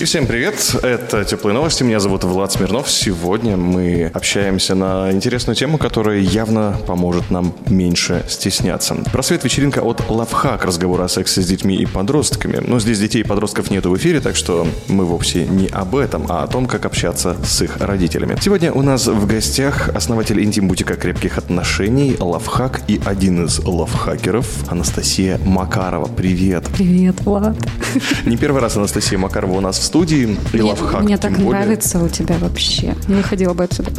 И всем привет, это «Теплые новости», меня зовут Влад Смирнов. Сегодня мы общаемся на интересную тему, которая явно поможет нам меньше стесняться. Просвет вечеринка от Лавхак, разговор о сексе с детьми и подростками. Но здесь детей и подростков нету в эфире, так что мы вовсе не об этом, а о том, как общаться с их родителями. Сегодня у нас в гостях основатель интим-бутика крепких отношений Лавхак и один из лавхакеров Анастасия Макарова. Привет. Привет, Влад. Не первый раз Анастасия Макарова у нас в студии. И Мне, лавхак, мне так более. нравится у тебя вообще. Не выходила бы отсюда.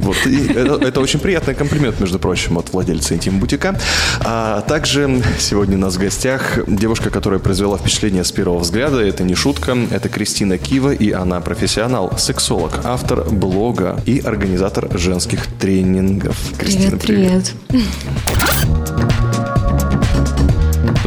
Вот, и это, это очень приятный комплимент, между прочим, от владельца интим-бутика. А также сегодня у нас в гостях девушка, которая произвела впечатление с первого взгляда. Это не шутка, это Кристина Кива, и она профессионал, сексолог, автор блога и организатор женских тренингов. Кристина, привет.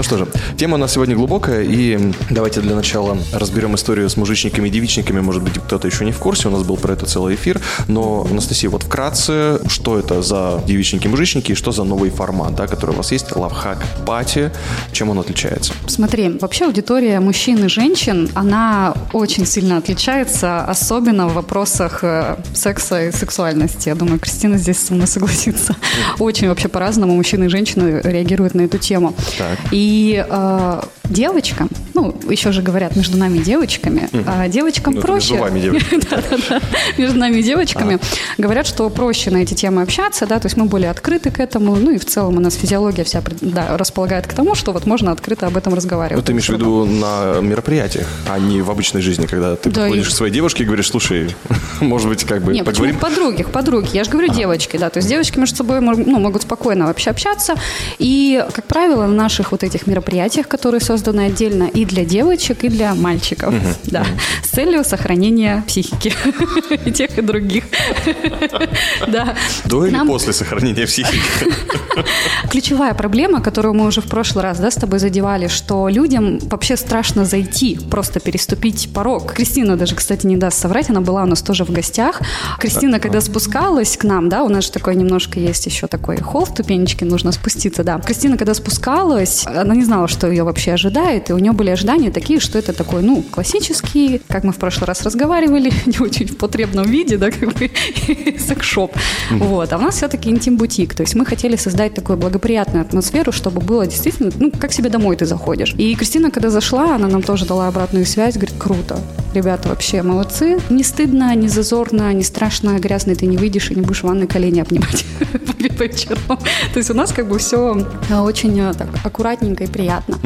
Ну что же, тема у нас сегодня глубокая, и давайте для начала разберем историю с мужичниками и девичниками. Может быть, кто-то еще не в курсе, у нас был про это целый эфир. Но, Анастасия, вот вкратце, что это за девичники-мужичники и что за новый формат, да, который у вас есть, лавхак пати, чем он отличается? Смотри, вообще аудитория мужчин и женщин, она очень сильно отличается, особенно в вопросах э, секса и сексуальности. Я думаю, Кристина здесь со мной согласится. Очень вообще по-разному мужчины и женщины реагируют на эту тему. Так. И э, девочкам, ну, еще же говорят между нами девочками, а девочкам Ну, проще. между вами девочками. Между нами девочками. Говорят, что проще на эти темы общаться, да, то есть мы более открыты к этому, ну и в целом у нас физиология вся да, располагает к тому, что вот можно открыто об этом разговаривать. Ну, ты имеешь в виду на мероприятиях, а не в обычной жизни, когда ты Да, подходишь и- к своей девушке и говоришь, слушай, может быть, как бы Не, поговорим? почему подруги, подруги? Я же говорю девочки, да, то есть девочки между собой ну, могут спокойно вообще общаться. И, как правило, на наших вот этих мероприятиях, которые созданы отдельно и для девочек, и для мальчиков, да, с целью сохранения психики и тех, и других. Да. До или после сохранения психики? Ключевая проблема, которую мы уже в прошлый раз да, с тобой задевали, что людям вообще страшно зайти, просто переступить порог. Кристина даже, кстати, не даст соврать, она была у нас тоже в гостях. Кристина, когда спускалась к нам, да, у нас же такой немножко есть еще такой холл, ступенечки, нужно спуститься, да. Кристина, когда спускалась, она не знала, что ее вообще ожидает, и у нее были ожидания такие, что это такой, ну, классический, как мы в прошлый раз разговаривали, не очень в потребном виде, да, как бы секс-шоп. Вот. А у нас все-таки интим-бутик. То есть мы хотели создать такую благоприятную атмосферу, чтобы было действительно, ну, как себе домой ты заходишь. И Кристина, когда зашла, она нам тоже дала обратную связь, говорит, круто. Ребята вообще молодцы. Не стыдно, не зазорно, не страшно, грязный ты не выйдешь и не будешь в ванной колени обнимать. То есть у нас как бы все очень э, так аккуратненько и приятно.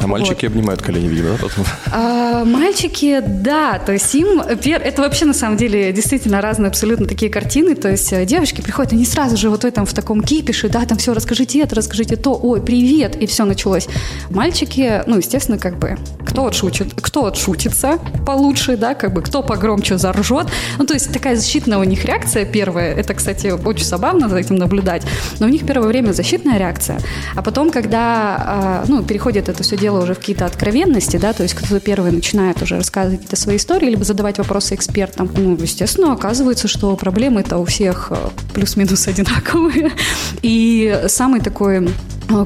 А мальчики обнимают колени, видимо, да? А, мальчики, да, то есть им, это вообще на самом деле действительно разные абсолютно такие картины, то есть э, девочки приходят, они сразу же вот в этом, в таком кипише, да, там все, расскажите это, расскажите то, ой, привет, и все началось. Мальчики, ну, естественно, как бы, кто отшутит, кто отшутится получше, да, как бы, кто погромче заржет, ну, то есть такая защитная у них реакция первая, это, кстати, очень забавно за этим наблюдать, но у них первое время защитная реакция, а потом, когда, а, ну, переходит это все дело уже в какие-то откровенности, да, то есть кто-то первый начинает уже рассказывать какие-то свои истории, либо задавать вопросы экспертам, ну, естественно, оказывается, что проблемы-то у всех э, плюс-минус одинаковые. И самый такой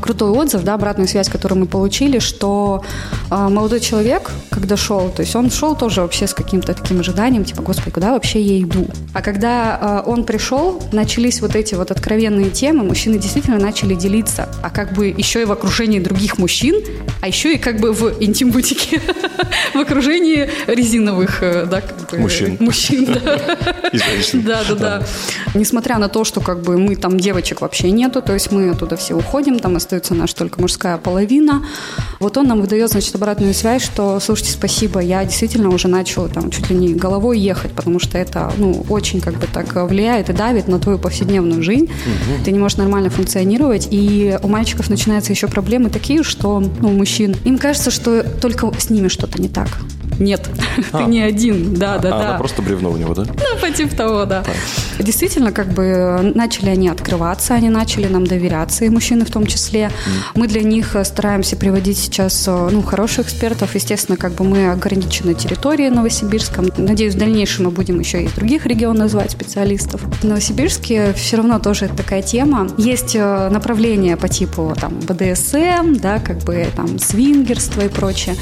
крутой отзыв, да, обратную связь, которую мы получили, что э, молодой человек, когда шел, то есть он шел тоже вообще с каким-то таким ожиданием, типа, господи, куда вообще я иду? А когда э, он пришел, начались вот эти вот откровенные темы, мужчины действительно начали делиться, а как бы еще и в окружении других мужчин, а еще и как бы в интим-бутике, в окружении резиновых, э, да, как бы, Мужчин. Мужчин, да. Да, да, да. Несмотря на то, что как бы мы там девочек вообще нету, то есть мы оттуда все уходим, там остается наша только мужская половина. Вот он нам выдает, значит, обратную связь, что, слушайте, спасибо, я действительно уже начал там чуть ли не головой ехать, потому что это, ну, очень как бы так влияет и давит на твою повседневную жизнь. Ты не можешь нормально функционировать, и у мальчиков начинаются еще проблемы такие, что, ну, у мужчин, им кажется, что только с ними что-то не так. Нет, ты не один, да, да, а да. она просто бревно у него, да? Ну, по типу того, да. Действительно, как бы начали они открываться, они начали нам доверяться, и мужчины в том числе. Мы для них э, стараемся приводить сейчас э, ну, хороших экспертов. Естественно, как бы мы ограничены территорией Новосибирском. Надеюсь, в дальнейшем мы будем еще и из других регионов звать специалистов. В Новосибирске все равно тоже это такая тема. Есть э, направления по типу там БДСМ, да, как бы там свингерство и прочее.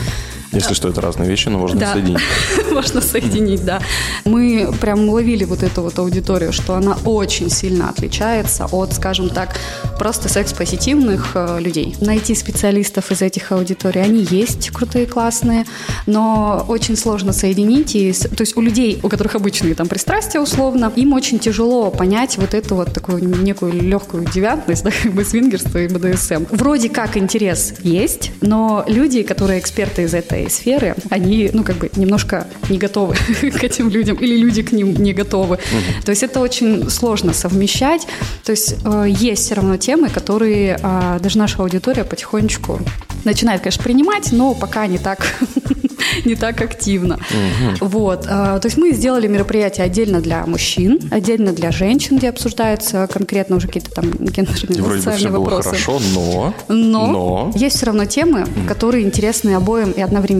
Если что, это разные вещи, но можно Да. соединить. Можно соединить, да. Мы прям ловили вот эту вот аудиторию, что она очень сильно отличается от, скажем так, просто секс-позитивных э, людей. Найти специалистов из этих аудиторий, они есть крутые, классные, но очень сложно соединить. И, то есть у людей, у которых обычные там пристрастия условно, им очень тяжело понять вот эту вот такую некую легкую девиантность, да, как бы свингерство и БДСМ. Вроде как интерес есть, но люди, которые эксперты из этой сферы, они, ну, как бы немножко не готовы к этим людям, или люди к ним не готовы. То есть это очень сложно совмещать. То есть э, есть все равно темы, которые э, даже наша аудитория потихонечку начинает, конечно, принимать, но пока не так не так активно. Вот. э, То есть мы сделали мероприятие отдельно для мужчин, отдельно для женщин, где обсуждаются конкретно уже какие-то там гендерные вроде бы все было хорошо, но... Но, есть все равно темы, которые интересны обоим и одновременно.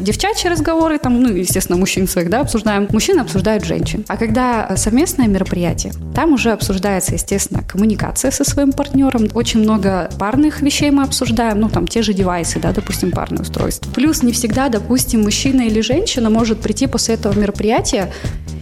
Девчачьи разговоры, там, ну, естественно, мужчин своих, да, обсуждаем. Мужчины обсуждают женщин. А когда э, совместное мероприятие, там уже обсуждается, естественно, коммуникация со своим партнером. Очень много парных вещей мы обсуждаем, ну, там, те же девайсы, да, допустим, парные устройства. Плюс не всегда, допустим, мужчина или женщина может прийти после этого мероприятия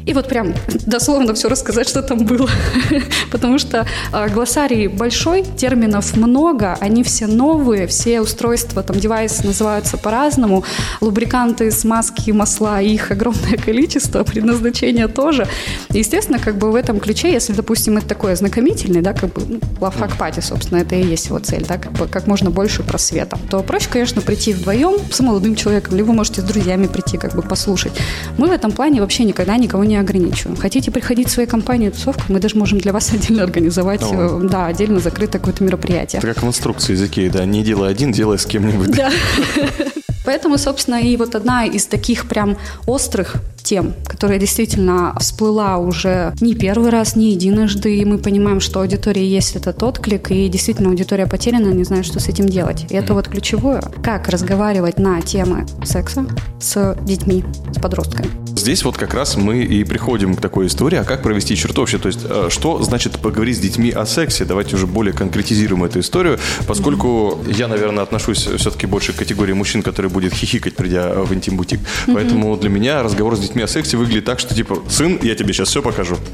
и вот прям дословно все рассказать, что там было. Потому что э, глоссарий большой, терминов много, они все новые, все устройства, там девайсы называются по-разному, лубриканты, смазки, масла, их огромное количество, предназначение тоже. Естественно, как бы в этом ключе, если, допустим, это такой ознакомительный, да, как бы ну, лавхак пати, собственно, это и есть его цель, да, как бы как можно больше просвета, то проще, конечно, прийти вдвоем с молодым человеком, либо можете с друзьями прийти, как бы послушать. Мы в этом плане вообще никогда никого не ограничиваем. Хотите приходить в своей компании тусовку, мы даже можем для вас отдельно организовать, О. э, да, отдельно закрытое какое-то мероприятие. Это как в инструкции из Икеи, да, не делай один, делай с кем-нибудь. Да. Поэтому, собственно, и вот одна из таких прям острых тем, которая действительно всплыла уже не первый раз, не единожды, и мы понимаем, что аудитория есть этот отклик, и действительно аудитория потеряна, не знает, что с этим делать. И это вот ключевое. Как разговаривать на темы секса с детьми, с подростками. Здесь вот как раз мы и приходим к такой истории, а как провести черту вообще, то есть э, что значит поговорить с детьми о сексе, давайте уже более конкретизируем эту историю, поскольку я, наверное, отношусь все-таки больше к категории мужчин, который будет хихикать, придя в интим-бутик, поэтому для меня разговор с детьми о сексе выглядит так, что типа, сын, я тебе сейчас все покажу.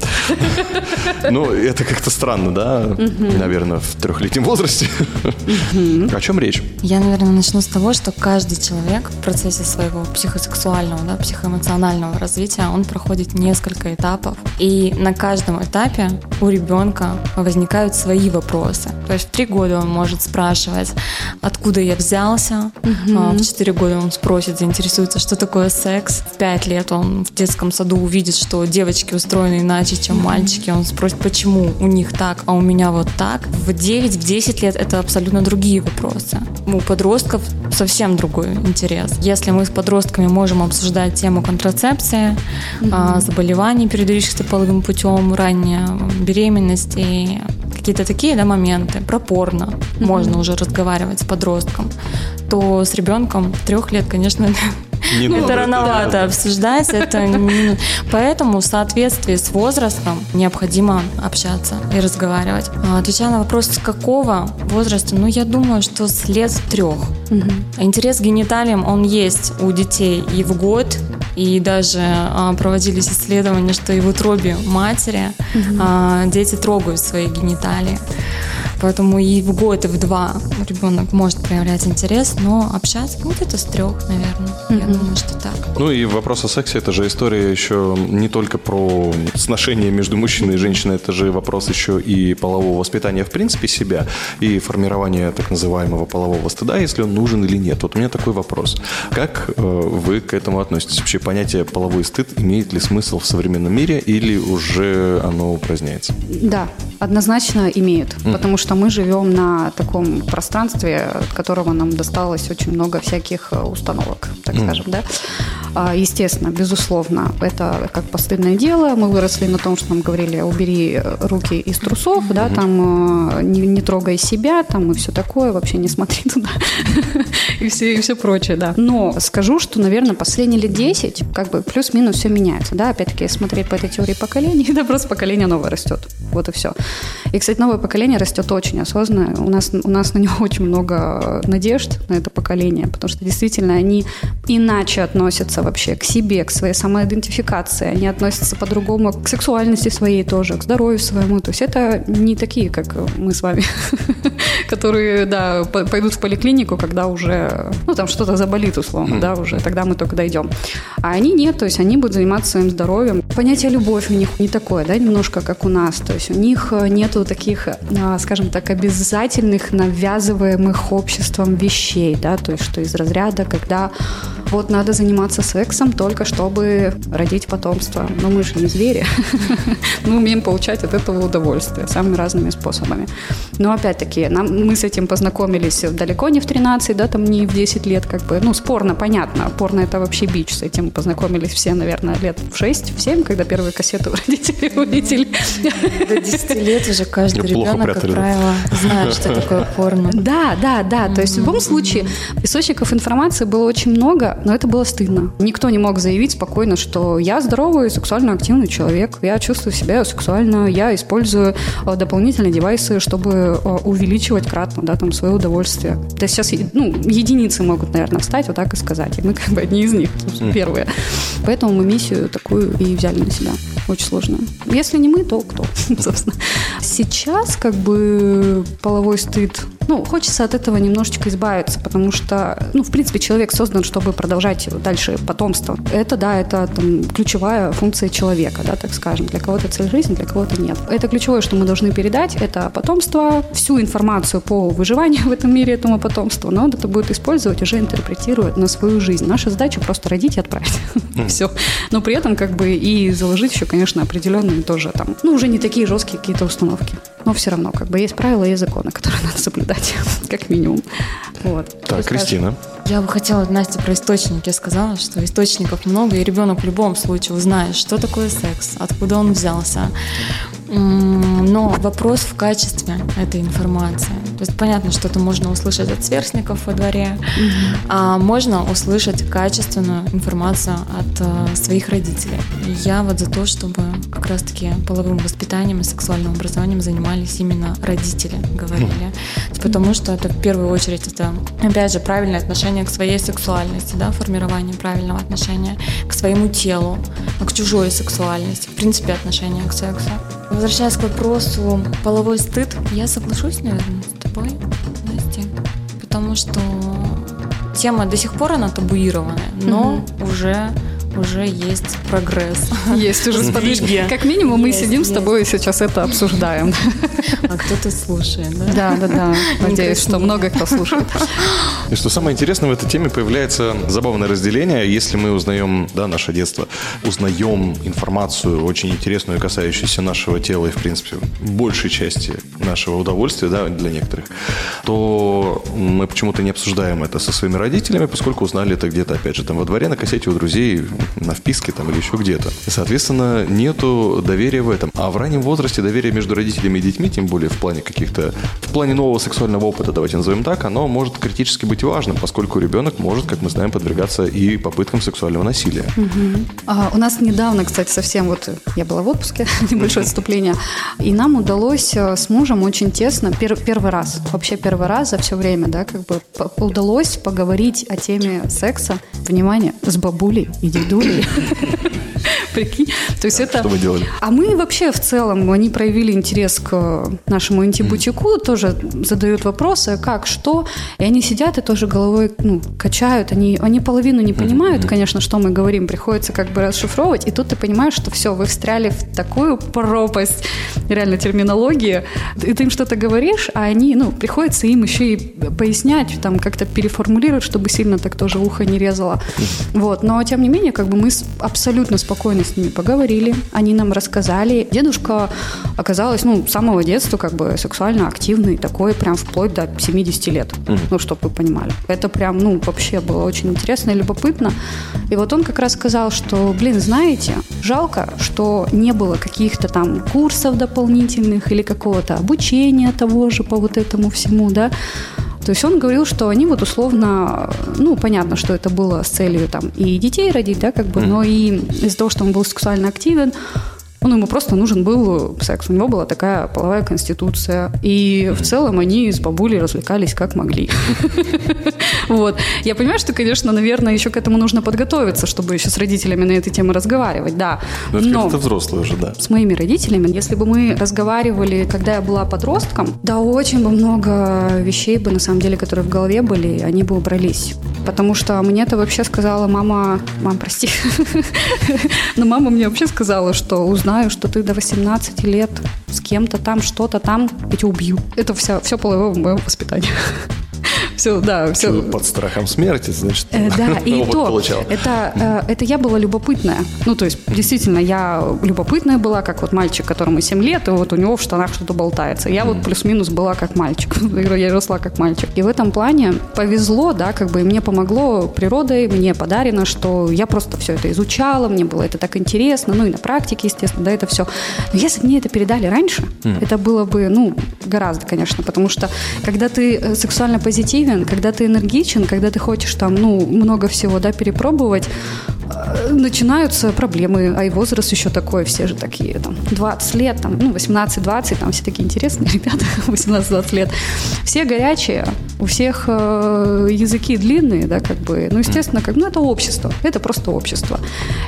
Ну, это как-то странно, да, наверное, в трехлетнем возрасте. О чем речь? Я, наверное, начну с того, что каждый человек в процессе своего психосексуального, да, психоэмоционального развития, он проходит несколько этапов. И на каждом этапе у ребенка возникают свои вопросы. То есть в три года он может спрашивать, откуда я взялся. А В четыре года он спросит, заинтересуется, что такое секс. В пять лет он в детском саду увидит, что девочки устроены иначе, чем мальчики. Он спросит, почему у них так, а у меня вот так. В 9-10 лет это абсолютно другие вопросы. У подростков совсем другой интерес. Если мы с подростками можем обсуждать тему контрацепции, а, заболеваний, передающихся половым путем, ранняя беременность и какие-то такие да, моменты, про порно можно уже разговаривать с подростком, то с ребенком трех лет, конечно, Не это рановато обсуждать, это не- поэтому в соответствии с возрастом необходимо общаться и разговаривать. А, Отвечая на вопрос, с какого возраста, ну я думаю, что с лет трех. Интерес к гениталиям, он есть у детей и в год, и даже а, проводились исследования, что и в утробе матери а, дети трогают свои гениталии. Поэтому и в год, и в два ребенок может проявлять интерес, но общаться ну, где-то с трех, наверное. Я думаю, что так. Ну и вопрос о сексе, это же история еще не только про сношение между мужчиной и женщиной, это же вопрос еще и полового воспитания в принципе себя и формирования так называемого полового стыда, если он нужен или нет. Вот у меня такой вопрос. Как э, вы к этому относитесь? Вообще понятие половой стыд имеет ли смысл в современном мире или уже оно упраздняется? Да, однозначно имеют, потому что мы живем на таком пространстве, от которого нам досталось очень много всяких э, установок, так скажем, да. А, Естественно, безусловно, это как постыдное дело. Мы выросли на том, что нам говорили, убери руки из трусов, да, там э, не, не трогай себя, там и все такое, вообще не смотри туда и все, и все прочее, да. Но скажу, что, наверное, последние лет 10, как бы плюс-минус все меняется, да, опять-таки, смотреть по этой теории поколений, да, просто поколение новое растет, вот и все. И, кстати, новое поколение растет очень осознанно, у нас, у нас на него очень много надежд на это поколение, потому что действительно они иначе относятся вообще к себе, к своей самоидентификации, они относятся по-другому к сексуальности своей тоже, к здоровью своему, то есть это не такие, как мы с вами, которые, да, по- пойдут в поликлинику, когда уже, ну, там что-то заболит, условно, да, уже, тогда мы только дойдем. А они нет, то есть они будут заниматься своим здоровьем. Понятие любовь у них не такое, да, немножко как у нас, то есть у них нету таких, а, скажем так, обязательных, навязываемых обществом вещей, да, то есть что из разряда, когда вот надо заниматься сексом только чтобы родить потомство. Но мы же не звери. Мы умеем получать от этого удовольствие самыми разными способами. Но опять-таки, нам, мы с этим познакомились далеко не в 13, да, там не в 10 лет, как бы, ну, спорно, понятно. Порно это вообще бич. С этим познакомились все, наверное, лет в 6, в 7, когда первые кассеты у родителей увидели. До 10 лет уже каждый ребенок, как прятали, да? правило, знает, что такое порно. Да, да, да. То есть в любом случае источников информации было очень много, но это было стыдно. Никто не мог заявить спокойно, что я здоровый, сексуально активный человек, я чувствую себя сексуально, я использую э, дополнительные девайсы, чтобы э, увеличивать кратно, да, там, свое удовольствие. То есть сейчас, ну, единицы могут, наверное, встать, вот так и сказать. И мы как бы одни из них, первые. Поэтому мы миссию такую и взяли на себя. Очень сложную. Если не мы, то кто, собственно. Сейчас как бы половой стыд ну, хочется от этого немножечко избавиться, потому что, ну, в принципе, человек создан, чтобы продолжать дальше потомство. Это, да, это там, ключевая функция человека, да, так скажем. Для кого-то цель жизни, для кого-то нет. Это ключевое, что мы должны передать, это потомство, всю информацию по выживанию в этом мире этому потомству, но он это будет использовать, уже интерпретирует на свою жизнь. Наша задача просто родить и отправить. Все. Но при этом как бы и заложить еще, конечно, определенные тоже там, ну, уже не такие жесткие какие-то установки. Но все равно, как бы есть правила, есть законы, которые надо соблюдать, как минимум. Вот. Так, скажешь? Кристина. Я бы хотела, Настя, про источники сказала, что источников много, и ребенок в любом случае узнает, что такое секс, откуда он взялся. Но вопрос в качестве этой информации. То есть понятно, что это можно услышать от сверстников во дворе, а можно услышать качественную информацию от э, своих родителей. И я вот за то, чтобы как раз-таки половым воспитанием и сексуальным образованием занимались именно родители, говорили. Потому что это в первую очередь это, опять же, правильное отношение к своей сексуальности, да, формирование правильного отношения к своему телу, к чужой сексуальности, в принципе, отношение к сексу. Возвращаясь к вопросу половой стыд, я соглашусь, наверное, с тобой, Настя, потому что тема до сих пор она табуированная, но уже уже есть прогресс. Есть уже Сдвиги. Как минимум мы Есть, сидим с есть. тобой и сейчас это обсуждаем. А кто-то слушает, да? Да, да, да. Надеюсь, что много кто слушает. И что самое интересное, в этой теме появляется забавное разделение. Если мы узнаем, да, наше детство, узнаем информацию очень интересную, касающуюся нашего тела и, в принципе, большей части нашего удовольствия, да, для некоторых, то мы почему-то не обсуждаем это со своими родителями, поскольку узнали это где-то, опять же, там во дворе, на кассете у друзей, на вписке там или еще где-то. И, соответственно, нету доверия в этом. А в раннем возрасте доверие между родителями и детьми, тем более в плане каких-то, в плане нового сексуального опыта, давайте назовем так, оно может критически быть важным, поскольку ребенок может, как мы знаем, подвергаться и попыткам сексуального насилия. А, У нас недавно, кстати, совсем вот я была в отпуске, небольшое отступление, и нам удалось э, с мужем очень тесно, пер- первый раз, вообще первый раз за все время, да, как бы удалось поговорить о теме секса, внимание, с бабулей и дедулей. Juli. Прикинь, то есть это... Что вы делали? А мы вообще в целом, они проявили интерес к нашему интибутику, тоже задают вопросы, как, что, и они сидят и тоже головой ну, качают, они, они половину не понимают, конечно, что мы говорим, приходится как бы расшифровывать, и тут ты понимаешь, что все, вы встряли в такую пропасть реально терминологии, и ты им что-то говоришь, а они, ну, приходится им еще и пояснять, там как-то переформулировать, чтобы сильно так тоже ухо не резало. Вот, но тем не менее, как бы мы абсолютно спокойно с ними поговорили, они нам рассказали. Дедушка оказалось, ну, с самого детства как бы сексуально активный, такой прям вплоть до 70 лет, ну, чтобы вы понимали. Это прям, ну, вообще было очень интересно и любопытно. И вот он как раз сказал, что, блин, знаете, жалко, что не было каких-то там курсов дополнительных или какого-то обучения того же по вот этому всему, да, то есть он говорил, что они вот условно, ну, понятно, что это было с целью там и детей родить, да, как бы, но и из-за того, что он был сексуально активен, он ему просто нужен был секс. У него была такая половая конституция. И в целом они с бабулей развлекались как могли. Вот. Я понимаю, что, конечно, наверное, еще к этому нужно подготовиться, чтобы еще с родителями на этой теме разговаривать, да. Ну, это Но как-то взрослый уже, да. с моими родителями, если бы мы разговаривали, когда я была подростком, да очень бы много вещей бы, на самом деле, которые в голове были, они бы убрались. Потому что мне это вообще сказала мама... Мам, прости. Но мама мне вообще сказала, что узнаю, что ты до 18 лет с кем-то там, что-то там, я тебя убью. Это все, все половое в моем воспитании. Все, да, все. Под страхом смерти, значит, Э, Да, и то, это, э, это я была любопытная. Ну, то есть, действительно, я любопытная была, как вот мальчик, которому 7 лет, и вот у него в штанах что-то болтается. Я вот плюс-минус была как мальчик. Я росла как мальчик. И в этом плане повезло, да, как бы мне помогло природой, мне подарено, что я просто все это изучала, мне было это так интересно, ну и на практике, естественно, да, это все. Но если бы мне это передали раньше, это было бы, ну, гораздо, конечно, потому что когда ты э, сексуально позитивен, когда ты энергичен, когда ты хочешь там, ну, много всего, да, перепробовать, э, начинаются проблемы, а и возраст еще такой, все же такие, там, 20 лет, там, ну, 18-20, там все такие интересные ребята, 18-20 лет, все горячие, у всех э, языки длинные, да, как бы, ну, естественно, как, ну, это общество, это просто общество.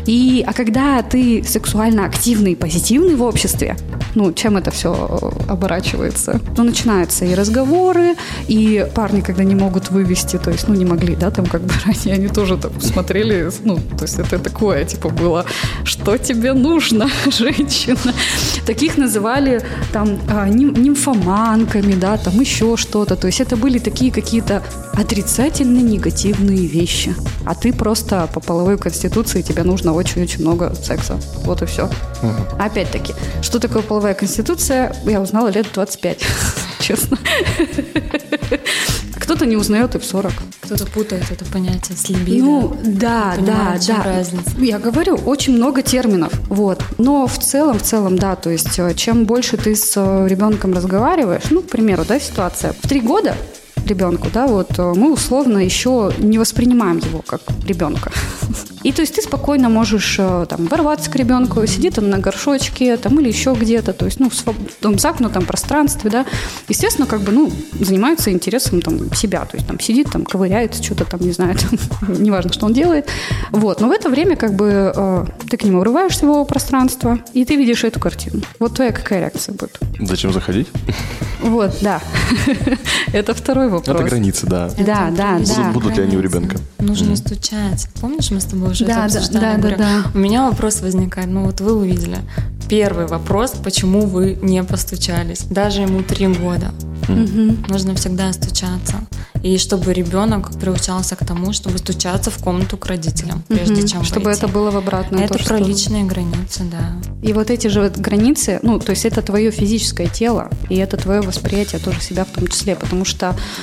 И, а когда ты сексуально активный, позитивный в обществе, ну, чем это все оборачивается? Ну, начинаются и разговоры, и парни, когда не могут вывести, то есть, ну, не могли, да, там как бы ранее, они тоже там смотрели, ну, то есть это такое, типа, было, что тебе нужно, женщина? Таких называли там а, ним- нимфоманками, да, там еще что-то, то есть это были такие какие-то отрицательные, негативные вещи. А ты просто по половой конституции, тебе нужно очень-очень много секса. Вот и все. Опять-таки, что такое половая конституция, я узнала лет в 25, честно. Кто-то не узнает и в 40. Кто-то путает это понятие с либидо. Ну, да, да, да. разница. Я говорю, очень много терминов, вот. Но в целом, в целом, да, то есть э, чем больше ты с э, ребенком разговариваешь, ну, к примеру, да, ситуация, в три года ребенку, да, вот э, мы условно еще не воспринимаем его как ребенка. И то есть ты спокойно можешь э, там ворваться к ребенку, сидит он на горшочке там или еще где-то, то есть ну в том замкнутом пространстве, да, естественно, как бы ну занимается интересом там себя, то есть там сидит там ковыряется что-то там не знаю, там, неважно, что он делает, вот. Но в это время как бы э, ты к нему врываешься в его пространство и ты видишь эту картину. Вот твоя какая реакция будет? Зачем заходить? Вот, да. Это второй вопрос. Это границы, да. Да, да, Будут- да. Будут ли они у ребенка? Нужно стучать. Помнишь, мы с тобой уже Да, это да, обсуждали? да, да, говорю, да. У меня вопрос возникает. Ну вот вы увидели. Первый вопрос, почему вы не постучались? Даже ему три года. Нужно всегда стучаться. И чтобы ребенок приучался к тому, чтобы стучаться в комнату к родителям, прежде Мгм. чем Чтобы войти. это было в обратную Это тоже про сторону. личные границы, да. И вот эти же вот границы, ну, то есть это твое физическое тело, и это твое восприятие тоже себя в том числе, потому что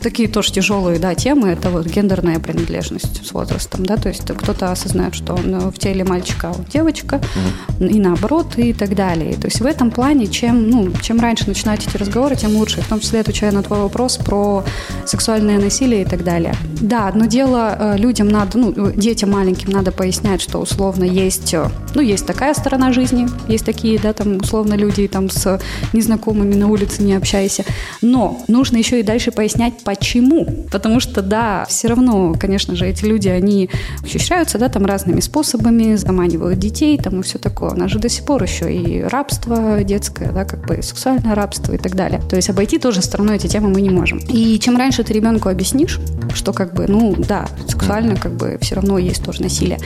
такие тоже тяжелые, да, темы, это вот гендерная принадлежность с возрастом, да, то есть кто-то осознает, что он в теле мальчика, а он девочка, и наоборот, и так далее. То есть в этом плане, чем, ну, чем раньше начинать эти разговоры, тем лучше, в том числе отвечая на твой вопрос про сексуальное насилие и так далее. Да, одно дело, э, людям надо, ну, детям маленьким надо пояснять, что условно есть, э, ну, есть такая сторона жизни, есть такие, да, там, условно, люди там с незнакомыми на улице не общайся. Но нужно еще и дальше пояснять, почему. Потому что, да, все равно, конечно же, эти люди, они ухищряются, да, там разными способами, заманивают детей, там и все такое. У нас же до сих пор еще и рабство детское, да, как бы сексуальное рабство и так далее. То есть обойти тоже стороной эти темы мы не можем. И чем раньше ты ребенку объяснишь, что как бы, ну, да, сексуально как бы все равно есть тоже насилие.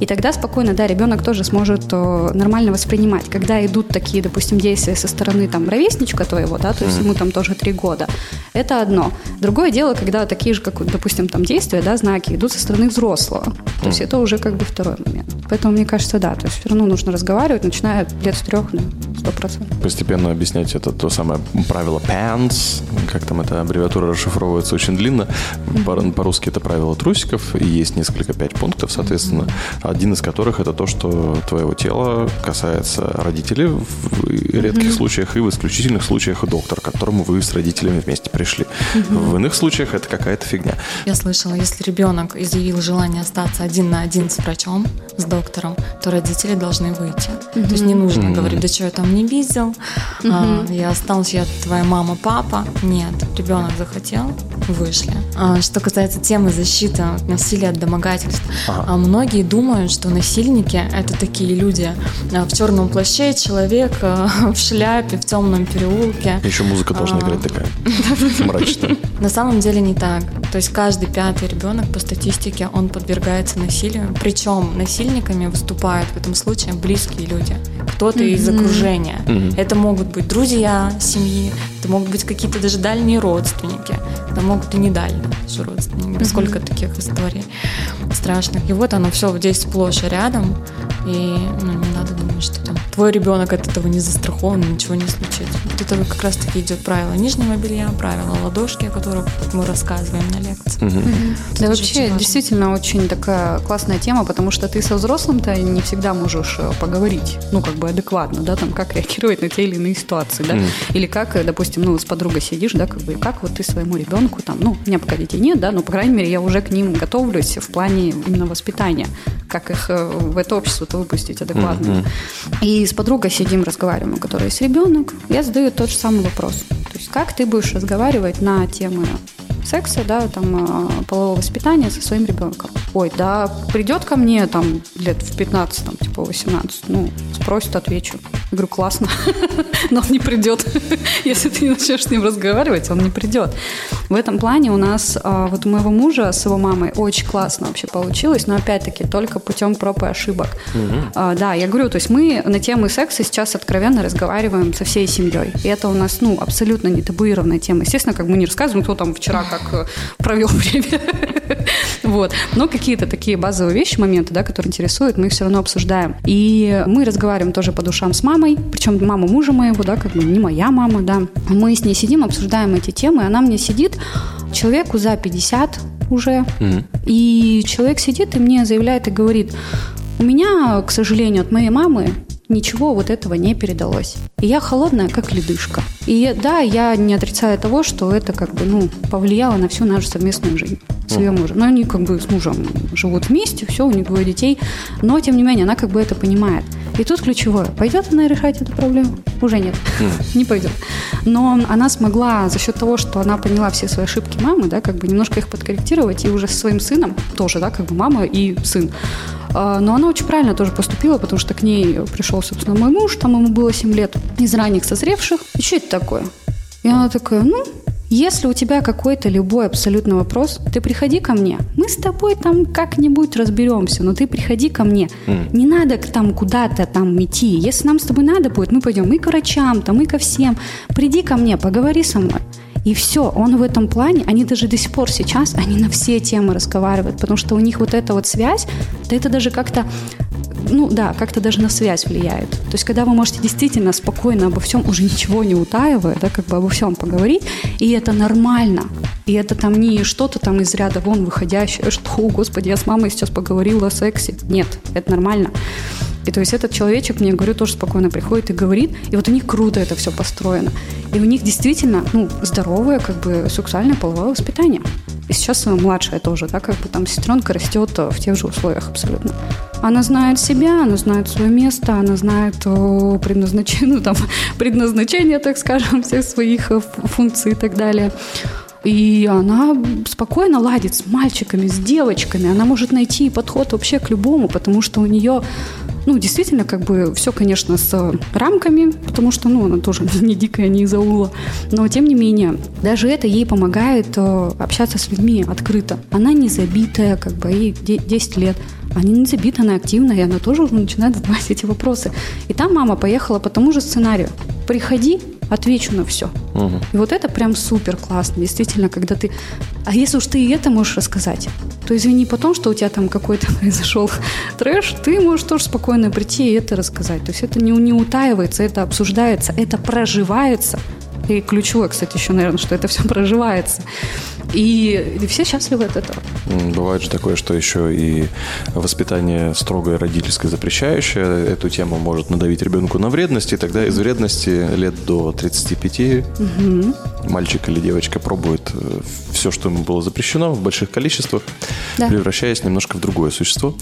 И тогда спокойно, да, ребенок тоже сможет э, нормально воспринимать. Когда идут такие, допустим, действия со стороны там ровесничка твоего, да, то есть ему там тоже три года, это одно. Другое другое дело, когда такие же, как, допустим, там действия, да, знаки идут со стороны взрослого. То есть это уже как бы второй момент. Поэтому мне кажется, да, то есть все равно нужно разговаривать, начиная лет с трех, да, сто процентов. Постепенно объяснять это то самое правило PANTS, как там эта аббревиатура расшифровывается очень длинно. По- По-русски это правило трусиков, и есть несколько пять пунктов, соответственно. Один из которых это то, что твоего тела касается родителей в редких случаях и в исключительных случаях доктор, к которому вы с родителями вместе пришли. В иных случаях это какая-то фигня. Я слышала, если ребенок изъявил желание остаться один на один с врачом, с доктором, то родители должны выйти. То есть не нужно говорить, да что я там не видел, а, я остался, я твоя мама, папа. Нет, ребенок захотел, вышли. А, что касается темы защиты от насилия, от домогательств, а, многие думают, что насильники это такие люди а, в черном плаще, человек а, в шляпе, в темном переулке. Еще музыка должна А. играть такая мрачная. На самом деле не так. То есть каждый пятый ребенок по статистике он подвергается насилию. Причем насильниками выступают в этом случае близкие люди. Кто-то из окружения. Это могут быть друзья семьи, это могут быть какие-то даже дальние родственники. Это могут и не дальние родственники. Сколько таких историй страшных. И вот оно все здесь сплошь и рядом. И ну, не надо думать, что там твой ребенок от этого не застрахован, ничего не случится. Вот это как раз таки идет правило нижнего белья, правило ладошки, о которых мы рассказываем на лекции. Да тоже вообще очень действительно очень такая классная тема, потому что ты со взрослым-то не всегда можешь э, поговорить, ну как бы адекватно, да, там как реагировать на те или иные ситуации, да, или как, э, допустим, ну с подругой сидишь, да, как бы как вот ты своему ребенку там, ну у меня пока детей нет, да, но по крайней мере я уже к ним готовлюсь в плане именно воспитания, как их э, в это общество-то выпустить адекватно. И с подругой сидим, разговариваем, у которой есть ребенок, я задаю тот же самый вопрос, то есть как ты будешь разговаривать на темы секса, да, там, э, полового воспитания со своим ребенком. Ой, да, придет ко мне там лет в 15, там, типа 18, ну, спросит, отвечу. Я говорю, классно, но он не придет. Если ты не начнешь с ним разговаривать, он не придет. В этом плане у нас, а, вот у моего мужа с его мамой очень классно вообще получилось, но опять-таки только путем проб и ошибок. А, Да, я говорю, то есть мы на темы секса сейчас откровенно разговариваем со всей семьей. И это у нас, ну, абсолютно не табуированная тема. Естественно, как мы не рассказываем, кто там вчера как э, провел время. Вот. Но какие-то такие базовые вещи, моменты, да, которые интересуют, мы их все равно обсуждаем. И мы разговариваем тоже по душам с мамой, причем мама мужа моего, да, как бы не моя мама, да. Мы с ней сидим, обсуждаем эти темы, она мне сидит, человеку за 50 уже, и человек сидит и мне заявляет и говорит, у меня, к сожалению, от моей мамы ничего вот этого не передалось. И я холодная, как ледышка. И да, я не отрицаю того, что это как бы, ну, повлияло на всю нашу совместную жизнь с ее мужем. Но они как бы с мужем живут вместе, все, у них двое детей. Но, тем не менее, она как бы это понимает. И тут ключевое. Пойдет она решать эту проблему? Уже нет. Не пойдет. Но она смогла за счет того, что она поняла все свои ошибки мамы, да, как бы немножко их подкорректировать, и уже со своим сыном тоже, да, как бы мама и сын. А, Но она очень правильно тоже поступила, потому что к ней пришел, собственно, мой муж, там ему было 7 лет, из ранних созревших. И что это такое? И она такая, ну, если у тебя какой-то любой абсолютно вопрос, ты приходи ко мне. Мы с тобой там как-нибудь разберемся, но ты приходи ко мне. Не надо там куда-то там идти. Если нам с тобой надо будет, мы пойдем и к врачам, там, и ко всем. Приди ко мне, поговори со мной. И все, он в этом плане, они даже до сих пор сейчас, они на все темы разговаривают, потому что у них вот эта вот связь, да это даже как-то ну да, как-то даже на связь влияет. То есть, когда вы можете действительно спокойно обо всем, уже ничего не утаивая, да, как бы обо всем поговорить, и это нормально. И это там не что-то там из ряда вон выходящее, что, о, господи, я с мамой сейчас поговорила о сексе. Нет, это нормально. И то есть этот человечек, мне говорю, тоже спокойно приходит и говорит, и вот у них круто это все построено. И у них действительно, ну, здоровое, как бы, сексуальное половое воспитание. И сейчас э, младшая тоже, да, как бы там сестренка растет э, в тех же условиях абсолютно. Она знает себя, она знает свое место, она знает о предназначении, ну, там, предназначение, так скажем, всех своих э, функций и так далее. И она спокойно ладит с мальчиками, с девочками. Она может найти подход вообще к любому, потому что у нее, ну, действительно, как бы все, конечно, с рамками, потому что, ну, она тоже не дикая, не из аула. Но, тем не менее, даже это ей помогает э, общаться с людьми открыто. Она не забитая, как бы, ей де- 10 лет. Она не забита, она активная, и она тоже уже начинает задавать эти вопросы. И там мама поехала по тому же сценарию. Приходи, отвечу на все. И вот это прям супер классно, действительно, когда ты... А если уж ты и это можешь рассказать, то извини потом, что у тебя там какой-то произошел трэш, ты можешь тоже спокойно прийти и это рассказать. То есть это не, не утаивается, это обсуждается, это проживается. И ключевое, кстати, еще, наверное, что это все проживается. И, и все счастливы от этого. Бывает же такое, что еще и воспитание строгое родительское запрещающее эту тему может надавить ребенку на вредность, и тогда из вредности лет до 35 мальчик или девочка пробует все, что ему было запрещено в больших количествах, Да. превращаясь немножко в другое существо.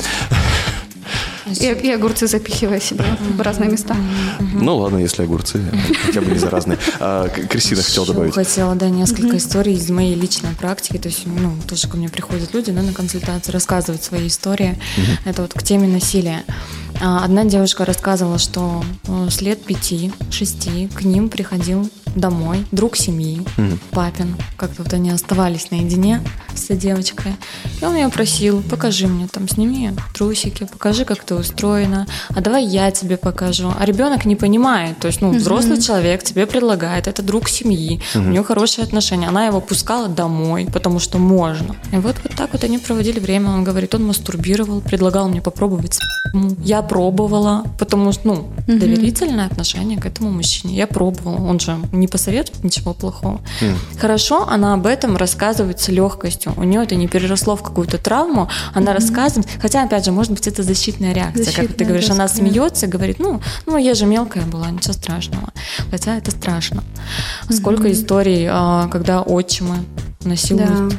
И, и огурцы запихивая себе в разные места. Ну ладно, если огурцы, хотя бы не заразные. А, Кристина хотела добавить. Хотела, да, несколько историй из моей личной практики. То есть, ну, тоже ко мне приходят люди, да, на консультации, рассказывают свои истории. Это вот к теме насилия. А, Одна девушка рассказывала, что э, с лет пяти-шести к ним приходил домой друг семьи, папин. Как-то вот они оставались наедине с этой девочкой. И он ее просил, покажи мне, там, сними трусики, покажи, как ты устроена, а давай я тебе покажу. А ребенок не понимает, то есть, ну, взрослый человек тебе предлагает, это друг семьи, у него хорошие отношения, она его пускала домой, потому что можно. И вот, вот так вот они проводили время, он говорит, он мастурбировал, предлагал мне попробовать. Я пробовала, потому что, ну, доверительное отношение к этому мужчине. Я пробовала, он же не посоветует ничего плохого. Хорошо, она об этом рассказывает с легкостью. У нее это не переросло в какую-то травму, она рассказывает, хотя, опять же, может быть, это защитная реакция. как ты Защитная говоришь, она смеется и говорит, ну, ну, я же мелкая была, ничего страшного. Хотя это страшно. Сколько историй, а, когда отчимы насилуют Да.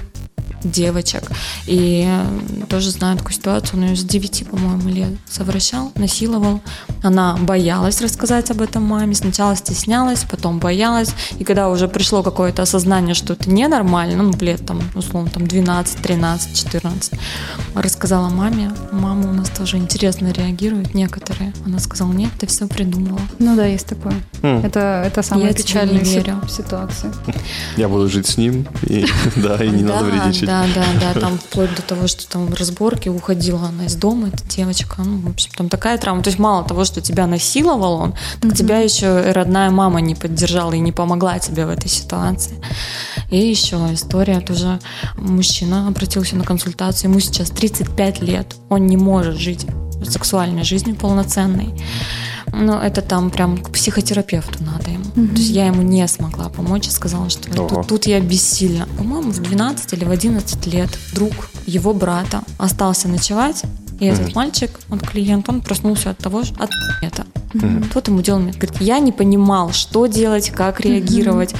девочек. И э, тоже знаю такую ситуацию, он ее с 9, по-моему, лет совращал, насиловал. Она боялась рассказать об этом маме. Сначала стеснялась, потом боялась. И когда уже пришло какое-то осознание, что это ненормально, ну, лет там, условно, там 12, 13, 14, рассказала маме. Мама у нас тоже интересно реагирует, некоторые. Она сказала, нет, ты все придумала. Ну да, есть такое. Это, это самая Я печальная ситуация. Я буду жить с ним, и, да, и не надо вредничать. Да, да, да, там вплоть до того, что там разборки уходила она из дома, эта девочка, ну, в общем, там такая травма. То есть мало того, что тебя насиловал он, так тебя еще и родная мама не поддержала и не помогла тебе в этой ситуации. И еще история тоже. Мужчина обратился на консультацию, ему сейчас 35 лет, он не может жить сексуальной жизнью полноценной. Но это там прям к психотерапевту надо ему. То есть я ему не смогла помочь и сказала, что Ого. тут, тут я бессильна. По-моему, в 12 или в 11 лет друг его брата остался ночевать, и этот мальчик, он клиент, он проснулся от того, что от это. Тот ему делал говорит, я не понимал, что делать, как реагировать.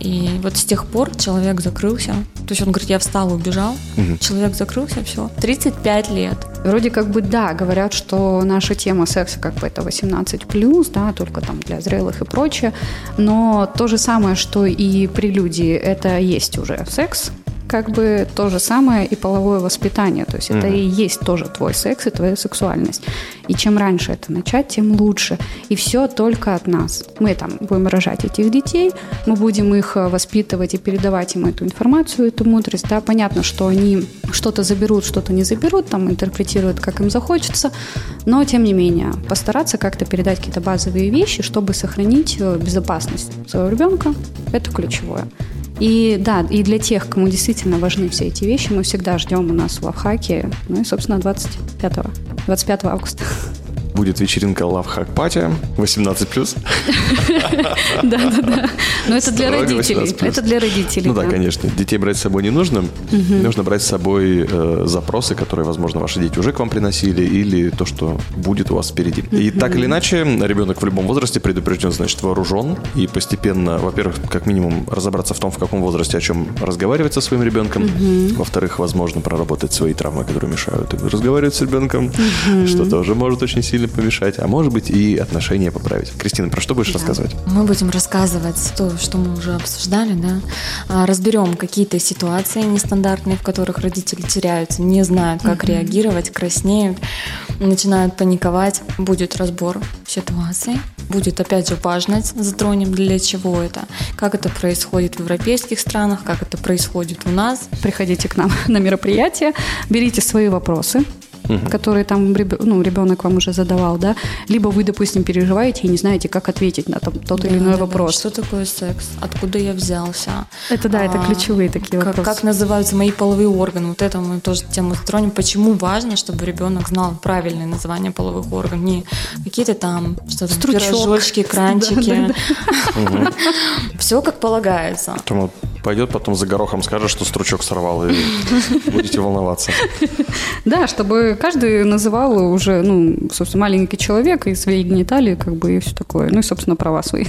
И вот с тех пор человек закрылся. То есть он говорит, я встал и убежал. Человек закрылся, все. 35 лет. Вроде как бы да, говорят, что наша тема секса как бы это 18+, да, только там для зрелых и прочее, но то же самое, что и прелюдии, это есть уже секс, как бы то же самое и половое воспитание, то есть это и есть тоже твой секс и твоя сексуальность. И чем раньше это начать, тем лучше. И все только от нас. Мы там будем рожать этих детей, мы будем их э, воспитывать и передавать им эту информацию, эту мудрость. Да, понятно, что они что-то заберут, что-то не заберут, там интерпретируют, как им захочется, но тем не менее постараться как-то передать какие-то базовые вещи, чтобы сохранить э, безопасность своего ребенка, это ключевое. И да, и для тех, кому действительно важны все эти вещи, мы всегда ждем у нас в Лавхаке, ну и, собственно, 25, 25 августа. Будет вечеринка Hack Party 18+. Да-да-да. Но это для родителей. 18+. Это для родителей. Ну да, конечно. Детей брать с собой не нужно. Нужно брать с собой э, запросы, которые, возможно, ваши дети уже к вам приносили, или то, что будет у вас впереди. И так или иначе, ребенок в любом возрасте предупрежден, значит, вооружен. И постепенно, во-первых, как минимум, разобраться в том, в каком возрасте о чем разговаривать со своим ребенком. Во-вторых, возможно, проработать свои травмы, которые мешают разговаривать с ребенком, что тоже может очень сильно помешать. А может быть, и отношения поправить. Кристина, про что будешь рассказывать? Мы будем рассказывать то, что мы уже обсуждали, да. А, Разберем какие-то ситуации нестандартные, в которых родители теряются, не знают, как реагировать, краснеют, начинают паниковать. Будет разбор ситуации. Будет, опять же, важность затронем, для чего это, как это происходит в европейских странах, как это происходит у нас. Приходите к нам на мероприятие, берите свои вопросы, которые там ну, ребенок вам уже задавал, да, либо вы, допустим, переживаете и не знаете, как ответить на там, тот или Да, иной да, да. вопрос. Что такое секс? Откуда я взялся? Это да, это А, ключевые такие как, вопросы. как называются мои половые органы? Вот это мы тоже тему затронем. Почему важно, чтобы ребенок знал правильное название половых органов? Не какие-то там, что там, Стручок. пирожочки, кранчики. Все как полагается. Потом пойдет потом за горохом скажет, что стручок сорвал, и будете волноваться. Да, чтобы каждый называл уже, ну, собственно, маленький человек и свои гениталии, как бы, и все такое. Ну и, собственно, права свои.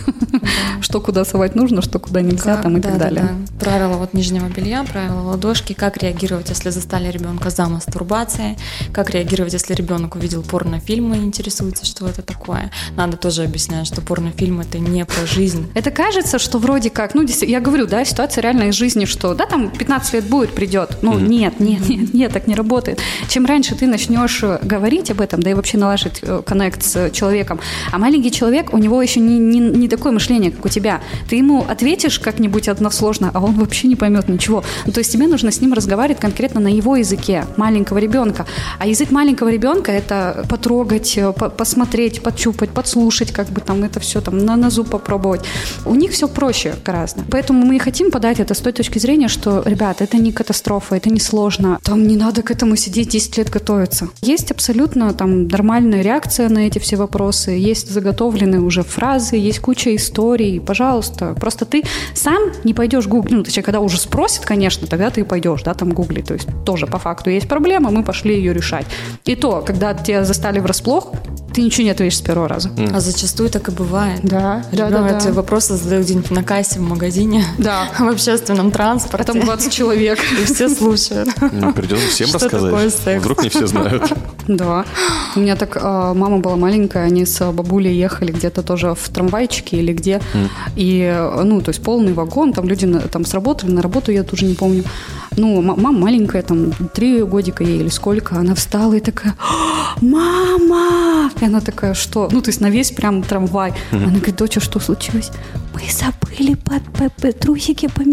Что куда совать нужно, что куда нельзя, там и так да, далее. да. Правила вот нижнего белья, правила ладошки, как реагировать, если застали ребенка за мастурбацией, как реагировать, если ребенок увидел порнофильмы и интересуется, что это такое. Надо тоже объяснять, что порнофильм это не про жизнь. Это кажется, что вроде как, ну, я говорю, да, ситуация реально из жизни, что, да, там 15 лет будет, придет. Ну, нет, нет, нет, нет, так не работает. Чем раньше ты начнешь э, говорить об этом, да и вообще налаживать э, коннект с человеком, а маленький человек, у него еще не, не, не такое мышление, как у тебя. Ты ему ответишь как-нибудь односложно, а он вообще не поймет ничего. Ну, то есть тебе нужно с ним разговаривать конкретно на его языке, маленького ребенка. А язык маленького ребенка – это потрогать, э, по- посмотреть, подчупать, подслушать, как бы там это все там на, на зуб попробовать. У них все проще гораздо. Поэтому мы и хотим подать это с той точки зрения, что, ребята, это не катастрофа, это не сложно. Там не надо к этому сидеть 10 лет готовиться. Есть абсолютно там нормальная реакция на эти все вопросы, есть заготовленные уже фразы, есть куча историй. Пожалуйста, просто ты сам не пойдешь гуглить. Ну, точнее, когда уже спросит, конечно, тогда ты пойдешь, да, там гуглить. То есть тоже по факту есть проблема, мы пошли ее решать. И то, когда тебя застали врасплох, ты ничего не ответишь с первого раза. А зачастую так и бывает. Да, да, Ребенок да, да. тебе вопросы задают где-нибудь на кассе в магазине, Да. в общественном транспорте. Там 20 человек. И все слушают. Ну, Придется всем рассказать. Вдруг не все знают. Да. У меня так а, мама была маленькая, они с бабулей ехали где-то тоже в трамвайчике или где. И, ну, то есть полный вагон, там люди там сработали, на работу я тоже не помню. Ну, мама маленькая, там, три годика ей или сколько, она встала и такая, «А, мама! И она такая, что? Ну, то есть на весь прям трамвай. Она говорит, доча, что случилось? Мы забыли трусики поменять.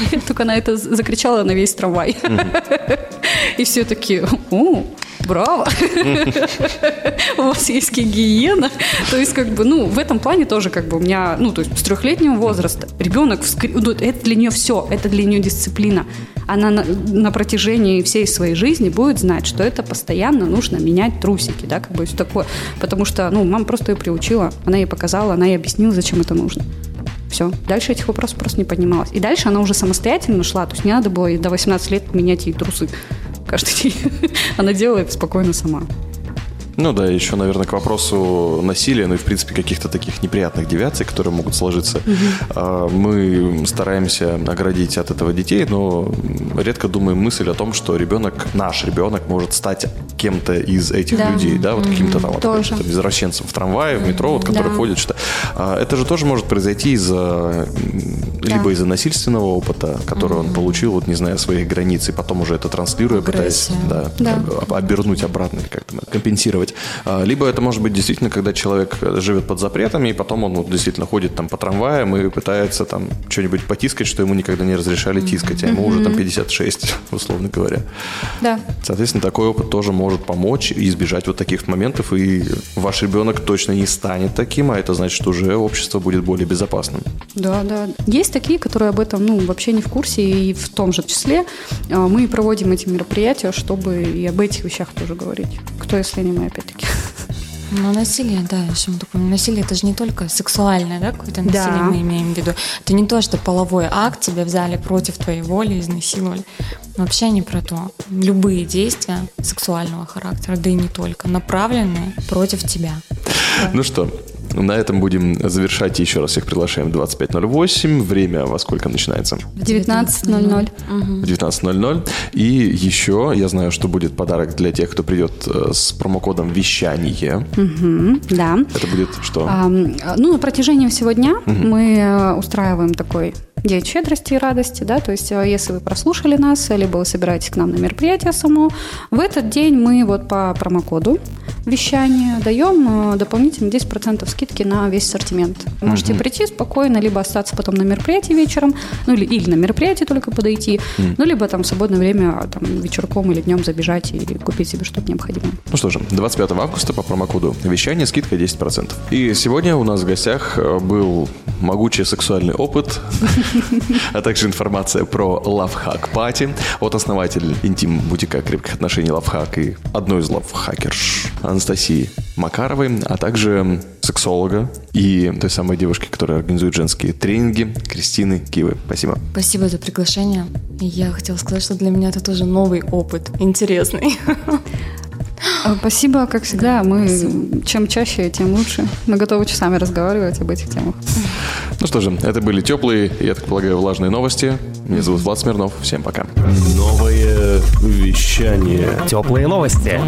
Только она это закричала на весь трамвай. И все такие, о, браво, у вас есть гигиена. То есть, как бы, ну, в этом плане тоже, как бы, у меня, ну, то есть, с трехлетнего возраста ребенок, ну, это для нее все, это для нее дисциплина. Она на, на протяжении всей своей жизни будет знать, что это постоянно нужно менять трусики, да, как бы, все такое. Потому что, ну, мама просто ее приучила, она ей показала, она ей объяснила, зачем это нужно. Все. Дальше этих вопросов просто не поднималось. И дальше она уже самостоятельно шла. То есть не надо было до 18 лет менять ей трусы каждый день. Она это спокойно сама. Ну да, еще, наверное, к вопросу насилия, ну и, в принципе, каких-то таких неприятных девиаций, которые могут сложиться. А, Мы стараемся оградить от этого детей, но редко думаем мысль о том, что ребенок, наш ребенок, может стать кем-то из этих Да. людей, да, вот каким-то там вот извращенцем в трамвае, в метро, вот, который Да. ходит, что А, это же тоже может произойти из-за м, либо из-за насильственного опыта, который он получил, вот не зная своих границ, и потом уже это транслируя, пытаясь Агрессия. да, Да. об- обернуть обратно, или как-то компенсировать. А, Либо это может быть действительно, когда человек живет под запретами, и потом он вот действительно ходит там по трамваям и пытается там что-нибудь потискать, что ему никогда не разрешали тискать, а ему уже там 56, условно говоря. Да. Соответственно, такой опыт тоже может помочь избежать вот таких моментов, и ваш ребенок точно не станет таким, а это значит, что уже общество будет более безопасным. Да, да. Есть такие, которые об этом ну, вообще не в курсе, и в том же числе а, мы проводим эти мероприятия, чтобы и об этих вещах тоже говорить. Кто, если не мы. Ну, насилие, да, еще мы такое. Насилие это же не только сексуальное, да, какое-то насилие Да. мы имеем в виду. Это не то, что половой акт тебя взяли против твоей воли, изнасиловали. Вообще не про то. Любые действия сексуального характера, да и не только, направленные против тебя. Ну что, на этом будем завершать. Еще раз всех приглашаем в 25.08. Время во сколько начинается? В 19.00. В 19.00. И еще я знаю, что будет подарок для тех, кто придет э, с промокодом «Вещание». Мгм, Да. Это будет что? А, ну, на протяжении всего дня мы э, устраиваем такой день щедрости и радости, да, то есть э, если вы прослушали нас, либо вы собираетесь к нам на мероприятие само, в этот день мы вот по промокоду вещание, даем э, дополнительно 10% скидки на весь ассортимент. Вы Можете Мгм. прийти спокойно, либо остаться потом на мероприятии вечером, ну или, или на мероприятие только подойти, ну либо там в свободное время а, там, вечерком или днем забежать и купить себе что-то необходимое. Ну что же, 25 августа по промокоду вещание скидка 10%. И сегодня у нас в гостях э, был могучий сексуальный опыт, а также информация про лавхак пати от основателя интим-бутика крепких отношений лавхак и одной из лавхакерш Анастасии Макаровой, а также сексолога и той самой девушки, которая организует женские тренинги, Кристины Кивы. Спасибо. Спасибо за приглашение. Я хотела сказать, что для меня это тоже новый опыт, интересный. А, Спасибо, как всегда. Мы чем чаще, тем лучше. Мы готовы часами разговаривать об этих темах. Ну что же, это были теплые, я так полагаю, влажные новости. Меня зовут Влад Смирнов. Всем пока. Новое вещание. Теплые новости.